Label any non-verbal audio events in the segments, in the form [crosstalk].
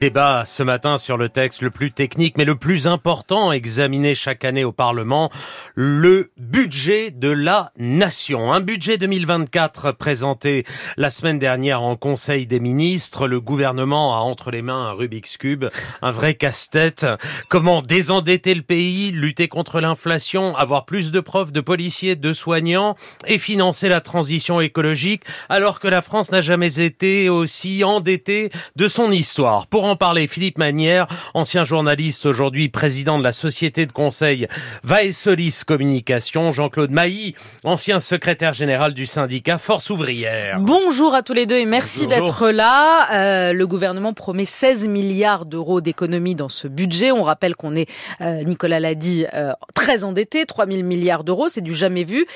Débat ce matin sur le texte le plus technique mais le plus important examiné chaque année au Parlement, le budget de la nation. Un budget 2024 présenté la semaine dernière en Conseil des ministres. Le gouvernement a entre les mains un Rubik's Cube, un vrai casse-tête. Comment désendetter le pays, lutter contre l'inflation, avoir plus de profs, de policiers, de soignants et financer la transition écologique alors que la France n'a jamais été aussi endettée de son histoire. Pour en parler, Philippe Manière, ancien journaliste, aujourd'hui président de la société de conseil Vaesolis Communication, Jean-Claude Mailly, ancien secrétaire général du syndicat Force ouvrière. Bonjour à tous les deux et merci d'être là. Euh, le gouvernement promet 16 milliards d'euros d'économies dans ce budget. On rappelle qu'on est, euh, Nicolas l'a dit, euh, très endetté, 3 000 milliards d'euros, c'est du jamais vu.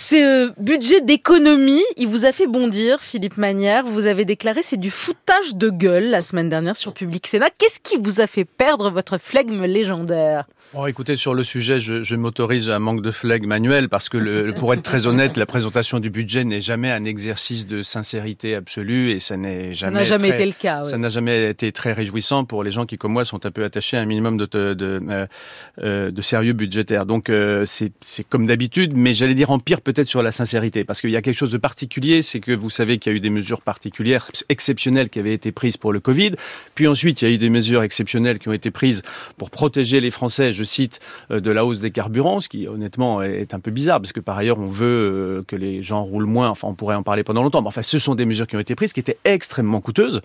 Ce budget d'économie, il vous a fait bondir, Philippe Manière. Vous avez déclaré c'est du foutage de gueule la semaine dernière sur Public Sénat. Qu'est-ce qui vous a fait perdre votre flegme légendaire? Bon, écoutez, sur le sujet, je, je m'autorise un manque de flegme manuel parce que, le, pour être très honnête, la présentation du budget n'est jamais un exercice de sincérité absolue et ça n'est jamais. Ça n'a jamais été le cas. Ça n'a jamais été très réjouissant pour les gens qui, comme moi, sont un peu attachés à un minimum de de, de, euh, de sérieux budgétaire. Donc euh, c'est comme d'habitude, mais j'allais dire en pire peut-être sur la sincérité parce qu'il y a quelque chose de particulier, c'est que vous savez qu'il y a eu des mesures particulières, exceptionnelles qui avaient été prises pour le Covid, puis ensuite il y a eu des mesures exceptionnelles qui ont été prises pour protéger les Français je cite, euh, de la hausse des carburants, ce qui honnêtement est un peu bizarre, parce que par ailleurs on veut euh, que les gens roulent moins, enfin on pourrait en parler pendant longtemps, mais enfin ce sont des mesures qui ont été prises, qui étaient extrêmement coûteuses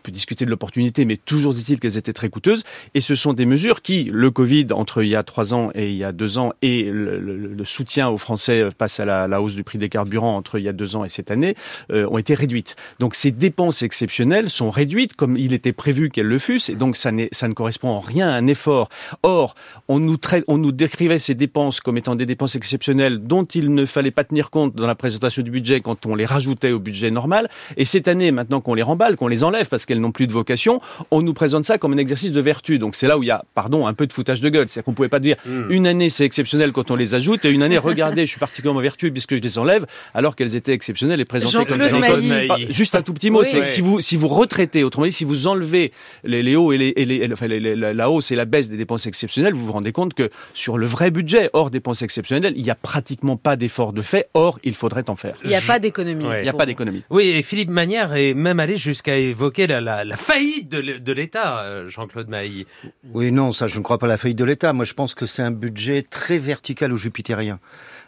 on peut discuter de l'opportunité, mais toujours dit-il qu'elles étaient très coûteuses. Et ce sont des mesures qui, le Covid entre il y a trois ans et il y a deux ans, et le, soutien aux Français face à la, hausse du prix des carburants entre il y a deux ans et cette année, euh, ont été réduites. Donc ces dépenses exceptionnelles sont réduites comme il était prévu qu'elles le fussent, et donc ça, ne correspond en rien à un effort. Or, on nous, décrivait ces dépenses comme étant des dépenses exceptionnelles dont il ne fallait pas tenir compte dans la présentation du budget quand on les rajoutait au budget normal. Et cette année, maintenant qu'on les remballe, qu'on les enlève, parce qu'elles n'ont plus de vocation, on nous présente ça comme un exercice de vertu. Donc c'est là où il y a, pardon, un peu de foutage de gueule. C'est-à-dire qu'on pouvait pas dire mmh. une année c'est exceptionnel quand on les ajoute et une année, regardez, je suis particulièrement vertueux puisque je les enlève, alors qu'elles étaient exceptionnelles et présentées comme telles. Juste un tout petit mot, oui. c'est que si vous si vous retraitez, autrement dit, si vous enlevez les, les hauts et les, et les, enfin, les, les, la hausse et la baisse des dépenses exceptionnelles, vous vous rendez compte que sur le vrai budget, hors dépenses exceptionnelles, il n'y a pratiquement pas d'effort de fait. Or, il faudrait en faire. Il n'y a pas d'économie. Il n'y a pas d'économie. Oui, et Philippe Manière est même allé jusqu'à évoquer la, la, faillite de, de l'État, euh, Jean-Claude Mailly. Oui, non, ça, je ne crois pas à la faillite de l'État. Moi, je pense que c'est un budget très vertical ou jupitérien.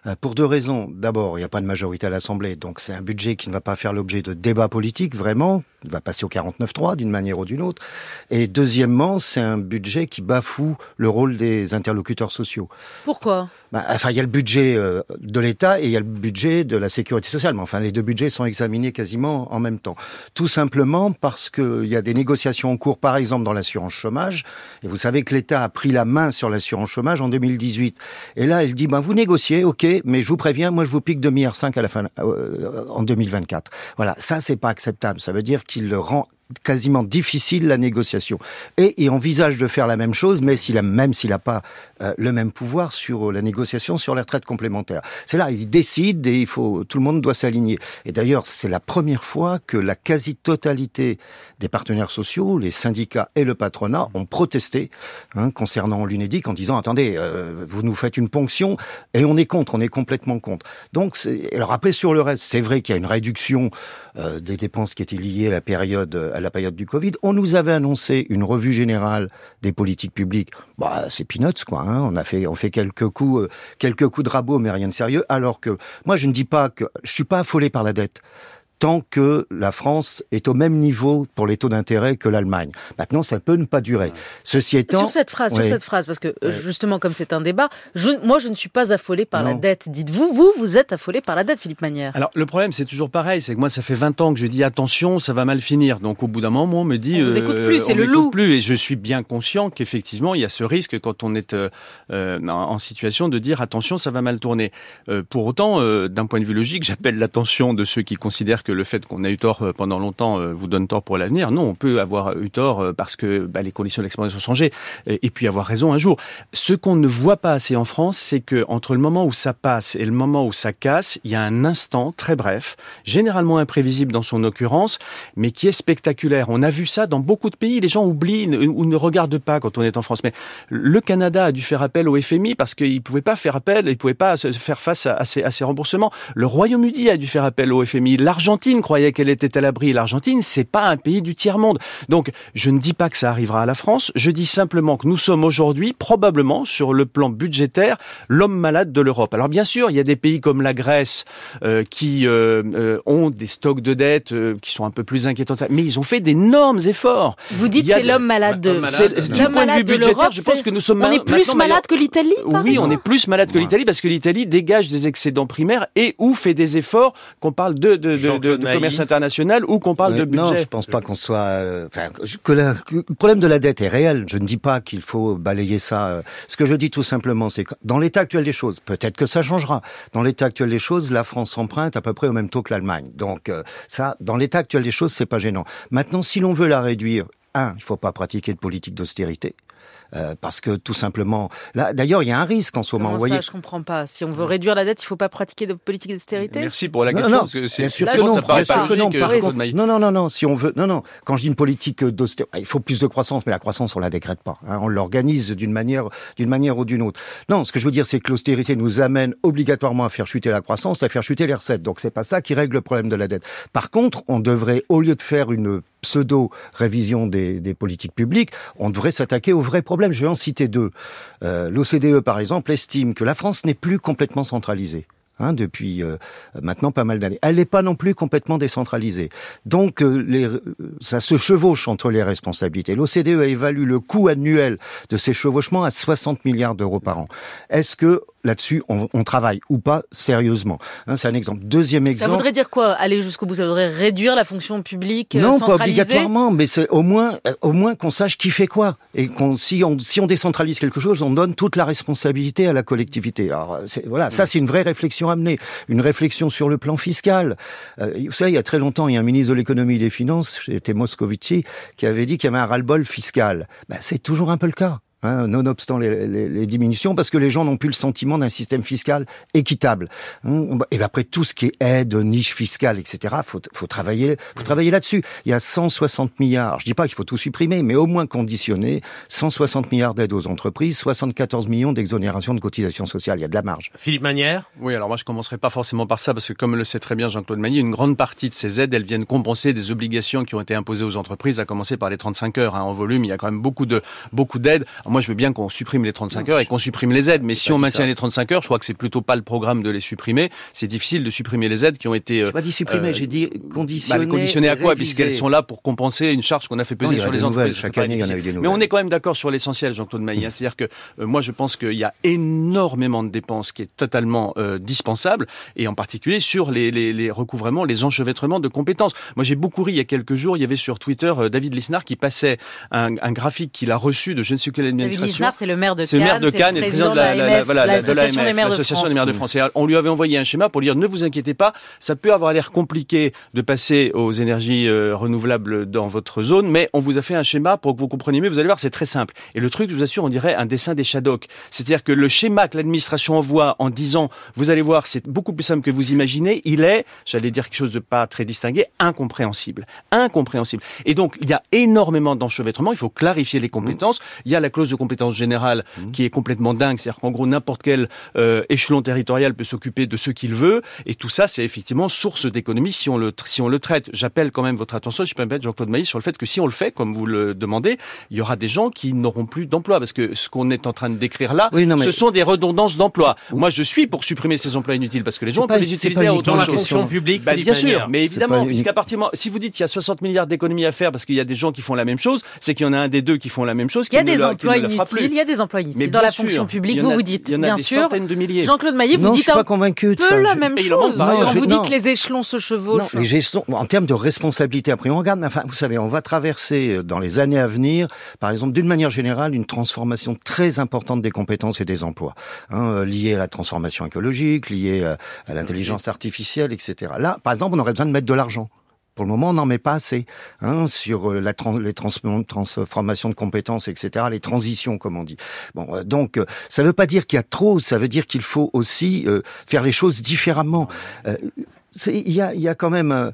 Euh, pour deux raisons. D'abord, il n'y a pas de majorité à l'Assemblée, donc c'est un budget qui ne va pas faire l'objet de débats politiques, vraiment. Il va passer au 49-3 d'une manière ou d'une autre. Et deuxièmement, c'est un budget qui bafoue le rôle des interlocuteurs sociaux. Pourquoi? Bah, Enfin, il y a le budget euh, de l'État et il y a le budget de la sécurité sociale. Mais enfin, les deux budgets sont examinés quasiment en même temps. Tout simplement parce qu'il y a des négociations en cours, par exemple dans l'assurance chômage. Et vous savez que l'État a pris la main sur l'assurance chômage en 2018. Et là, il dit, ben, vous négociez, ok, mais je vous préviens, moi, je vous pique 2,5 milliards à la fin, euh, en 2024. Voilà, ça, c'est pas acceptable. Ça veut dire qu'il rend quasiment difficile la négociation. Et il envisage de faire la même chose, mais s'il a, même s'il n'a pas euh, le même pouvoir sur la négociation sur les retraites complémentaires. C'est là, il décide et il faut, tout le monde doit s'aligner. Et d'ailleurs, c'est la première fois que la quasi-totalité des partenaires sociaux, les syndicats et le patronat ont protesté hein, concernant l'UNEDIC en disant attendez, euh, vous nous faites une ponction et on est contre, on est complètement contre. Donc, alors après sur le reste, c'est vrai qu'il y a une réduction euh, des dépenses qui étaient liées à la période la période du Covid. On nous avait annoncé une revue générale des politiques publiques. Bah, c'est peanuts quoi. Hein. On a fait, on fait quelques coups, euh, quelques coups de rabot, mais rien de sérieux. Alors que moi, je ne dis pas que je suis pas affolé par la dette tant que la France est au même niveau pour les taux d'intérêt que l'Allemagne. Maintenant, ça peut ne pas durer. Ceci étant, sur cette phrase, sur cette phrase, parce que oui. justement, comme c'est un débat, je, moi, je ne suis pas affolé par non. la dette. Dites-vous, vous, vous êtes affolé par la dette, Philippe Manière. Alors, le problème, c'est toujours pareil, c'est que moi, ça fait 20 ans que je dis attention, ça va mal finir. Donc, au bout d'un moment, on me dit, on vous écoute plus, c'est le loup. Plus, et je suis bien conscient qu'effectivement, il y a ce risque quand on est euh, en situation de dire attention, ça va mal tourner. Euh, pour autant, euh, d'un point de vue logique, j'appelle l'attention de ceux qui considèrent que le fait qu'on a eu tort euh, pendant longtemps euh, vous donne tort pour l'avenir. Non, on peut avoir eu tort parce que bah, les conditions d'exploitation ont changé et, puis avoir raison un jour. Ce qu'on ne voit pas assez en France, c'est que entre le moment où ça passe et le moment où ça casse, il y a un instant très bref, généralement imprévisible dans son occurrence, mais qui est spectaculaire. On a vu ça dans beaucoup de pays. Les gens oublient ou ne regardent pas quand on est en France. Mais le Canada a dû faire appel au FMI parce qu'il pouvait pas faire appel, il pouvait pas faire face à, ces, remboursements. Le Royaume-Uni a dû faire appel au FMI. L'Argentine croyait qu'elle était à l'abri. L'Argentine, c'est pas un pays du tiers monde. Donc, je ne dis pas que ça arrivera à la France. Je dis simplement que nous sommes aujourd'hui probablement sur le plan budgétaire l'homme malade de l'Europe. Alors bien sûr, il y a des pays comme la Grèce euh, qui euh, euh, ont des stocks de dettes qui sont un peu plus inquiétants, mais ils ont fait d'énormes efforts. Vous dites c'est l'homme malade de, l'homme malade de l'Europe. Je pense que nous sommes on est plus malade que l'Italie. Oui, on est plus malade que l'Italie parce que l'Italie dégage des excédents primaires et ou fait des efforts qu'on parle de, de, de, de commerce international ou qu'on parle de budget. Non, je pense pas qu'on soit. Euh, enfin, que, le problème de la dette est réel. Je ne dis pas qu'il faut balayer ça. Euh. Ce que je dis tout simplement, c'est que dans l'état actuel des choses, peut-être que ça changera. Dans l'état actuel des choses, la France emprunte à peu près au même taux que l'Allemagne. Donc euh, ça, dans l'état actuel des choses, c'est pas gênant. Maintenant, si l'on veut la réduire, un, il faut pas pratiquer de politique d'austérité. Euh, parce que tout simplement, là, d'ailleurs, il y a un risque en ce moment. Comment voyez... ça, je comprends pas. Si on veut réduire la dette, il faut pas pratiquer de politique d'austérité? Merci pour la question. Non, non, parce que c'est sûr que non, ça paraît pas logique. Non, non, non, non, Si on veut, non, non. Quand je dis une politique d'austérité, il faut plus de croissance, mais la croissance, on la décrète pas. Hein. On l'organise d'une manière, d'une manière ou d'une autre. Non, ce que je veux dire, c'est que l'austérité nous amène obligatoirement à faire chuter la croissance, à faire chuter les recettes. Donc c'est pas ça qui règle le problème de la dette. Par contre, on devrait, au lieu de faire une pseudo-révision des, des, politiques publiques, on devrait s'attaquer aux vrais problèmes. Je vais en citer deux. Euh, L'OCDE, par exemple, estime que la France n'est plus complètement centralisée. Hein, depuis euh, maintenant pas mal d'années. Elle n'est pas non plus complètement décentralisée. Donc euh, les, ça se chevauche entre les responsabilités. L'OCDE a évalué le coût annuel de ces chevauchements à 60 milliards d'euros par an. Est-ce que là-dessus, on, on, travaille ou pas sérieusement. Hein, c'est un exemple. Deuxième exemple. Ça voudrait dire quoi Aller jusqu'au bout? Ça voudrait réduire la fonction publique Non, pas obligatoirement, mais c'est au moins, euh, au moins qu'on sache qui fait quoi et qu'on si on si on décentralise quelque chose, on donne toute la responsabilité à la collectivité. Alors voilà, ça c'est une vraie réflexion à mener, une réflexion sur le plan fiscal. Euh, vous savez, il y a très longtemps, il y a un ministre de l'économie et des finances, c'était Moscovici, qui avait dit qu'il y avait un ras-le-bol fiscal. Ben, c'est toujours un peu le cas. Hein, nonobstant les, les, les, diminutions, parce que les gens n'ont plus le sentiment d'un système fiscal équitable. Hein, et ben après tout ce qui est aide, niche fiscale, etc., faut, faut travailler, faut travailler là-dessus. Il y a 160 milliards. Je dis pas qu'il faut tout supprimer, mais au moins conditionner 160 milliards d'aides aux entreprises, 74 millions d'exonérations de cotisations sociales. Il y a de la marge. Philippe Manière? Oui, alors moi je commencerai pas forcément par ça, parce que comme le sait très bien Jean-Claude Magny, une grande partie de ces aides, elles viennent compenser des obligations qui ont été imposées aux entreprises, à commencer par les 35 heures. Hein, en volume, il y a quand même beaucoup de beaucoup d'aides moi, je veux bien qu'on supprime les 35 heures et qu'on supprime les aides. Mais si on maintient les 35 heures, je crois que c'est plutôt pas le programme de les supprimer. C'est difficile de supprimer les aides qui ont été. Je pas dit supprimer, euh, j'ai dit conditionner. Bah, conditionner à quoi Puisqu'elles sont là pour compenser une charge qu'on a fait peser sur les entreprises. Chaque année, il y en a eu des Mais on est quand même d'accord sur l'essentiel, Jean-Claude Maillet. [laughs] C'est-à-dire que euh, moi, je pense qu'il y a énormément de dépenses qui est totalement euh, dispensable, et en particulier sur les, les, les recouvrements, les enchevêtrements de compétences. Moi, j'ai beaucoup ri il y a quelques jours. Il y avait sur Twitter David Lisnard qui passait un, un graphique qu'il a reçu de je ne sais quelle administration. David c'est le maire de c'est le maire de Cannes et le président de l'association des, maires de France. on lui avait envoyé un schéma pour lui dire ne vous inquiétez pas, ça peut avoir l'air compliqué de passer aux énergies euh, renouvelables dans votre zone, mais on vous a fait un schéma pour que vous compreniez mieux. Vous allez voir, c'est très simple. Et le truc, je vous assure, on dirait un dessin des Shadok. C'est-à-dire que le schéma que l'administration envoie en disant vous allez voir, c'est beaucoup plus simple que vous imaginez, il est, j'allais dire quelque chose de pas très distingué, incompréhensible. Incompréhensible. Et donc, il y a énormément d'enchevêtrements, il faut clarifier les compétences. Il y a la clause de compétence générale Mmh. qui est complètement dingue. C'est-à-dire qu'en gros, n'importe quel euh, échelon territorial peut s'occuper de ce qu'il veut. Et tout ça, c'est effectivement source d'économie si on le si on le traite. J'appelle quand même votre attention, je peux me mettre Jean-Claude Maïs, sur le fait que si on le fait, comme vous le demandez, il y aura des gens qui n'auront plus d'emploi. Parce que ce qu'on est en train de décrire là, ce sont des redondances d'emplois. Moi, je suis pour supprimer ces emplois inutiles parce que les gens peuvent les utiliser à autre chose. la fonction publique, bah, bien sûr, mais évidemment, puisqu'à partir si vous dites qu'il y a 60 milliards d'économies à faire parce qu'il y a des gens qui font la même chose, c'est qu'il y en a un des deux qui font la même chose. Il y a des emplois inutiles. Il y a des emplois inutiles dans la fonction publique. Vous vous dites, bien sûr. de milliers. Jean-Claude Maillet, vous non, dites je suis pas convaincu de peu ça. la même chose. Quand vous dites les échelons se Non, chevauchent. les gestions, en termes de responsabilité, après on regarde, mais enfin, vous savez, on va traverser euh, dans les années à venir, par exemple, d'une manière générale, une transformation très importante des compétences et des emplois, hein, euh, liée à la transformation écologique, liée à, à l'intelligence artificielle, etc. Là, par exemple, on aurait besoin de mettre de l'argent. Pour le moment, on n'en met pas assez hein, sur euh, la tran- les trans- transformations de compétences, etc., les transitions, comme on dit. Bon, euh, donc, euh, ça ne veut pas dire qu'il y a trop, ça veut dire qu'il faut aussi euh, faire les choses différemment. Euh, il y a, y a quand même, euh,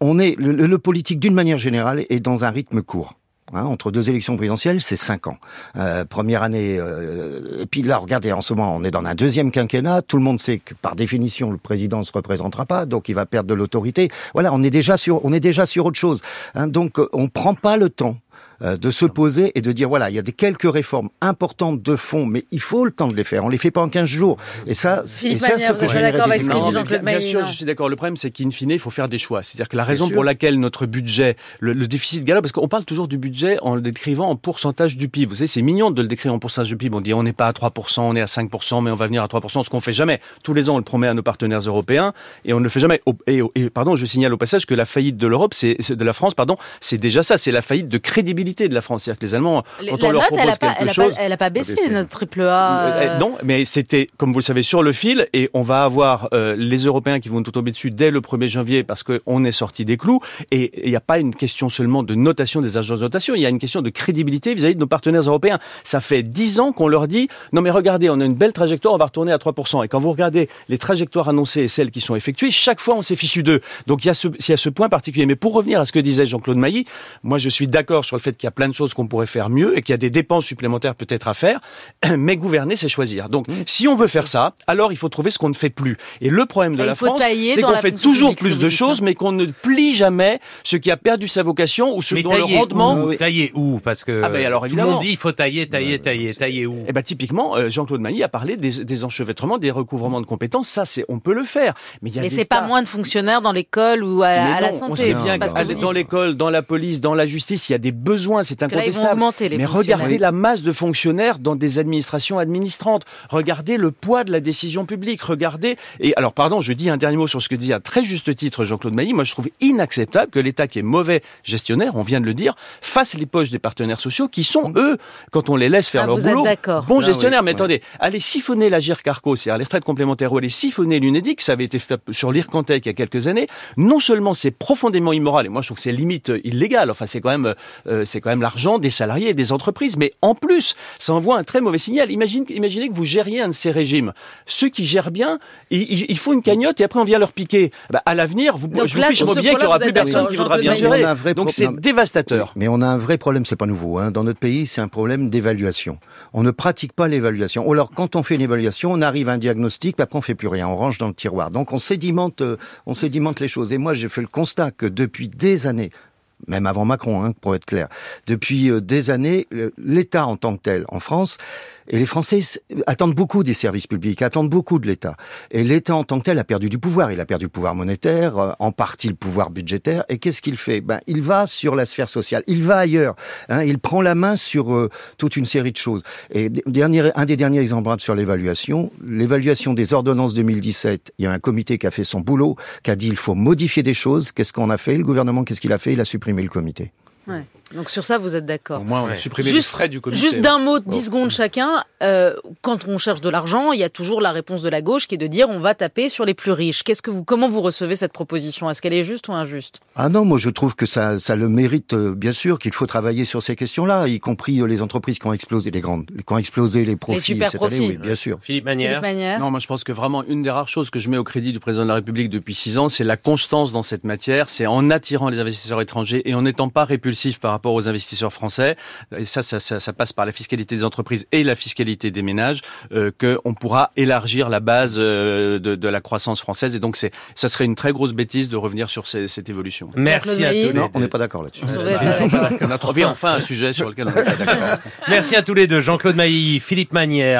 on est le- le politique d'une manière générale est dans un rythme court. Hein, entre deux élections présidentielles, c'est cinq ans. Euh, première année, euh, puis là, regardez, en ce moment, on est dans un deuxième quinquennat. Tout le monde sait que, par définition, le président ne se représentera pas, donc il va perdre de l'autorité. Voilà, on est déjà sur, on est déjà sur autre chose. Hein, donc, euh, on prend pas le temps de se poser et de dire voilà, il y a des quelques réformes importantes de fond, mais il faut le temps de les faire. On les fait pas en 15 jours. Et ça, et ça, Manière, vous pas d'accord avec ce que dit Jean-Claude bien, sûr, je suis d'accord. Le problème, c'est qu'in fine, il faut faire des choix. C'est-à-dire que la raison pour laquelle notre budget, le, le déficit galope, parce qu'on parle toujours du budget en le décrivant en pourcentage du PIB. Vous savez, c'est mignon de le décrire en pourcentage du PIB. On dit on n'est pas à 3%, on est à 5%, mais on va venir à 3%, ce qu'on fait jamais. Tous les ans, on le promet à nos partenaires européens et on ne le fait jamais. Et, et, pardon, je signale au passage que la faillite de l'Europe, c'est c'est- de la France, pardon, c'est déjà ça. C'est la faillite de crédibilité de la France. C'est-à-dire que les Allemands, Les- quand La on leur note, propose elle a pas, quelque a pas, elle a pas baissé, baissé. notre triple A. euh, euh, non, mais c'était, comme vous le savez, sur le fil, et on va avoir euh, les Européens qui vont tout tomber dessus dès le 1er janvier parce qu'on est sorti des clous. Et il n'y a pas une question seulement de notation des agences de notation, il y a une question de crédibilité vis-à-vis de nos partenaires européens. Ça fait dix ans qu'on leur dit, non mais regardez, on a une belle trajectoire, on va retourner à 3%. Et quand vous regardez les trajectoires annoncées et celles qui sont effectuées, chaque fois on s'est fichu d'eux. Donc il y, a ce, il y a ce point particulier. Mais pour revenir à ce que disait Jean-Claude Mailly, moi je suis d'accord sur le fait qu'il y a plein de choses qu'on pourrait faire mieux et qu'il y a des dépenses supplémentaires peut-être à faire. [clears throat] Mais gouverner, c'est choisir. Donc, si on veut faire ça, alors il faut trouver ce qu'on ne fait plus. Et le problème de Et la France, c'est qu'on fait toujours plus de choses, mais qu'on ne plie jamais ce qui a perdu sa vocation ou ce Mais dont le tailler rendement. où? Tailler où? Parce que Ah ben alors, tout le monde dit il faut tailler, tailler, tailler, tailler où? Eh ben typiquement, euh, Jean-Claude Mailly a parlé des, des enchevêtrements, des recouvrements de compétences. Ça, c'est, on peut le faire. Mais il y a c'est pas moins de fonctionnaires dans l'école ou à, la santé. on sait bien que dans l'école, dans la police, dans la justice, il y a des besoins, c'est là, incontestable. les Mais fonctionnaires. regardez la masse de fonctionnaires dans des administrations administrantes. Regardez le poids de la décision publique. Regardez. Et alors, pardon, je dis un dernier mot sur ce que dit à très juste titre Jean-Claude Mailly. Moi, je trouve inacceptable que l'État, qui est mauvais gestionnaire, on vient de le dire, fasse les poches des partenaires sociaux qui sont, eux, quand on les laisse faire Ah, leur vous boulot, bons Ah gestionnaires. oui, Mais ouais. attendez, allez siphonner la GIRCARCO, c'est-à-dire les retraites complémentaires, ou aller siphonner l'UNEDIC, ça avait été fait sur l'IRCANTEC il y a quelques années. Non seulement c'est profondément immoral, et moi je trouve que c'est limite euh, illégal, enfin c'est quand même, euh, c'est quand même l'argent des salariés et des entreprises, mais en plus, ça envoie un très mauvais signal. Imagine, imaginez que vous gériez un de ces régimes. Ceux qui gèrent bien, ils, font une cagnotte et après on vient leur piquer. Bah, à l'avenir, vous, Donc je vous fiche mon billet qu'il n'y aura plus personne qui voudra bien gérer. On a un vrai Donc c'est dévastateur. Mais on a un vrai problème, c'est pas nouveau. Hein. Dans notre pays, c'est un problème d'évaluation. On ne pratique pas l'évaluation. Ou alors, quand on fait une évaluation, on arrive à un diagnostic, puis après on fait plus rien, on range dans le tiroir. Donc on sédimente, euh, on sédimente les choses. Et moi, j'ai fait le constat que depuis des années, même avant Macron, hein, pour être clair, depuis euh, des années, l'État en tant que tel, en France, et les Français attendent beaucoup des services publics, attendent beaucoup de l'État. Et l'État en tant que tel a perdu du pouvoir. Il a perdu le pouvoir monétaire, euh, en partie le pouvoir budgétaire. Et qu'est-ce qu'il fait? Ben, il va sur la sphère sociale, il va ailleurs. Hein, il prend la main sur euh, toute une série de choses. Et dernier, un des derniers exemples sur l'évaluation, l'évaluation des ordonnances 2017. Il y a un comité qui a fait son boulot, qui a dit il faut modifier des choses. Qu'est-ce qu'on a fait? Le gouvernement, qu'est-ce qu'il a fait? Il a supprimé le comité. Ouais. Donc sur ça, vous êtes d'accord. Au moins, on a supprimé Juste- les frais du comité. Juste d'un mot, 10 secondes chacun. Euh, quand on cherche de l'argent, il y a toujours la réponse de la gauche qui est de dire on va taper sur les plus riches. Qu'est-ce que vous, comment vous recevez cette proposition? Est-ce qu'elle est juste ou injuste? Ah non, moi je trouve que ça, ça le mérite euh, bien sûr qu'il faut travailler sur ces questions-là, y compris euh, les entreprises qui ont explosé, les grandes, qui ont explosé les profits super cette profits. année, oui, bien sûr. Philippe Philippe Manière Manière Non, moi je pense que vraiment une des rares choses que je mets au crédit du président de la République depuis six ans, c'est la constance dans cette matière. C'est en attirant les investisseurs étrangers et en n'étant pas répulsif par rapport aux investisseurs français. Et ça, ça, ça, ça passe par la fiscalité des entreprises et la fiscalité des ménages, euh, qu'on pourra élargir la base euh, de, de la croissance française. Et donc c'est, ça serait une très grosse bêtise de revenir sur ces- cette évolution. Merci à tous les Non, on n'est pas d'accord là-dessus. On a trouvé enfin un sujet sur lequel on est d'accord. Merci à tous les deux. Jean-Claude Mailly, Philippe Manière.